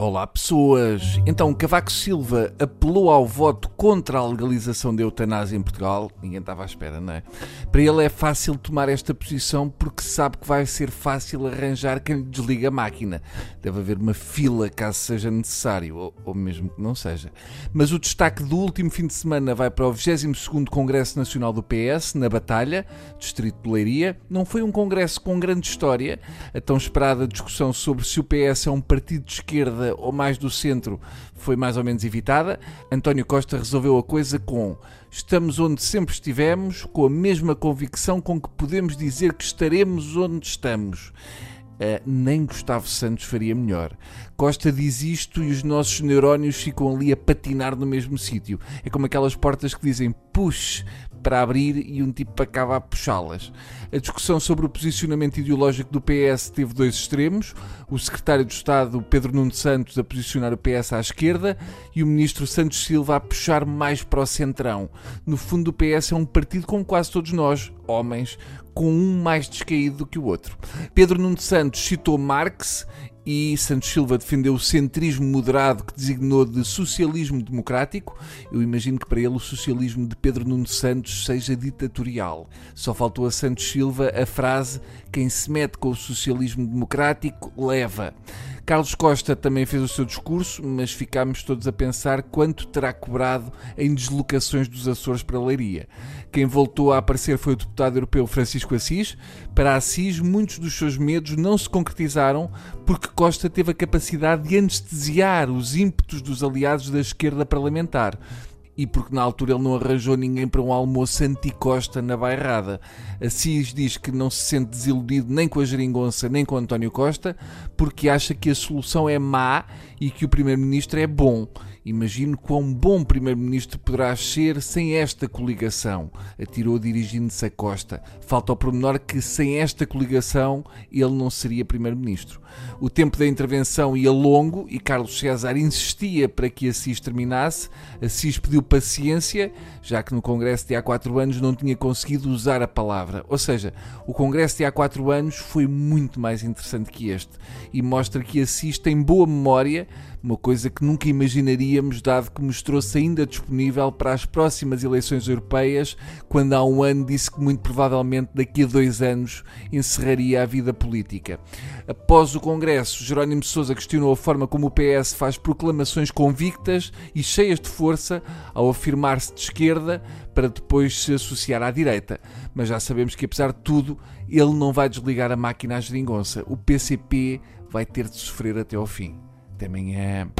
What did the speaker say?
Olá pessoas! Então Cavaco Silva apelou ao voto contra a legalização da eutanásia em Portugal. Ninguém estava à espera, não é? Para ele é fácil tomar esta posição porque sabe que vai ser fácil arranjar quem lhe desliga a máquina. Deve haver uma fila caso seja necessário, ou, ou mesmo que não seja. Mas o destaque do último fim de semana vai para o 22º Congresso Nacional do PS, na Batalha, Distrito de Leiria. Não foi um congresso com grande história. A tão esperada discussão sobre se o PS é um partido de esquerda ou mais do centro foi mais ou menos evitada. António Costa resolveu a coisa com estamos onde sempre estivemos, com a mesma convicção com que podemos dizer que estaremos onde estamos. Uh, nem Gustavo Santos faria melhor. Costa diz isto e os nossos neurónios ficam ali a patinar no mesmo sítio. É como aquelas portas que dizem push para abrir e um tipo acaba a puxá-las. A discussão sobre o posicionamento ideológico do PS teve dois extremos: o secretário de Estado Pedro Nuno Santos a posicionar o PS à esquerda e o ministro Santos Silva a puxar mais para o centrão. No fundo, o PS é um partido como quase todos nós, homens, com um mais descaído do que o outro. Pedro Nuno Santos citou Marx e Santos Silva defendeu o centrismo moderado que designou de socialismo democrático. Eu imagino que para ele o socialismo de Pedro Nuno Santos seja ditatorial. Só faltou a Santos Silva a frase: quem se mete com o socialismo democrático leva. Carlos Costa também fez o seu discurso, mas ficámos todos a pensar quanto terá cobrado em deslocações dos Açores para a Leiria. Quem voltou a aparecer foi o deputado europeu Francisco Assis. Para Assis, muitos dos seus medos não se concretizaram porque Costa teve a capacidade de anestesiar os ímpetos dos aliados da esquerda parlamentar e porque na altura ele não arranjou ninguém para um almoço anti-Costa na bairrada. Assis diz que não se sente desiludido nem com a geringonça nem com António Costa, porque acha que a solução é má e que o primeiro-ministro é bom. Imagino quão bom primeiro-ministro poderá ser sem esta coligação, atirou dirigindo-se a Costa. Falta o pormenor que sem esta coligação ele não seria primeiro-ministro. O tempo da intervenção ia longo e Carlos César insistia para que Assis terminasse. Assis pediu paciência, já que no Congresso de há quatro anos não tinha conseguido usar a palavra. Ou seja, o Congresso de há quatro anos foi muito mais interessante que este e mostra que Assis tem boa memória uma coisa que nunca imaginaríamos, dado que mostrou-se ainda disponível para as próximas eleições europeias, quando há um ano disse que muito provavelmente daqui a dois anos encerraria a vida política. Após o Congresso, Jerónimo Sousa questionou a forma como o PS faz proclamações convictas e cheias de força ao afirmar-se de esquerda para depois se associar à direita. Mas já sabemos que, apesar de tudo, ele não vai desligar a máquina à geringonça. O PCP vai ter de sofrer até ao fim. Até amanhã.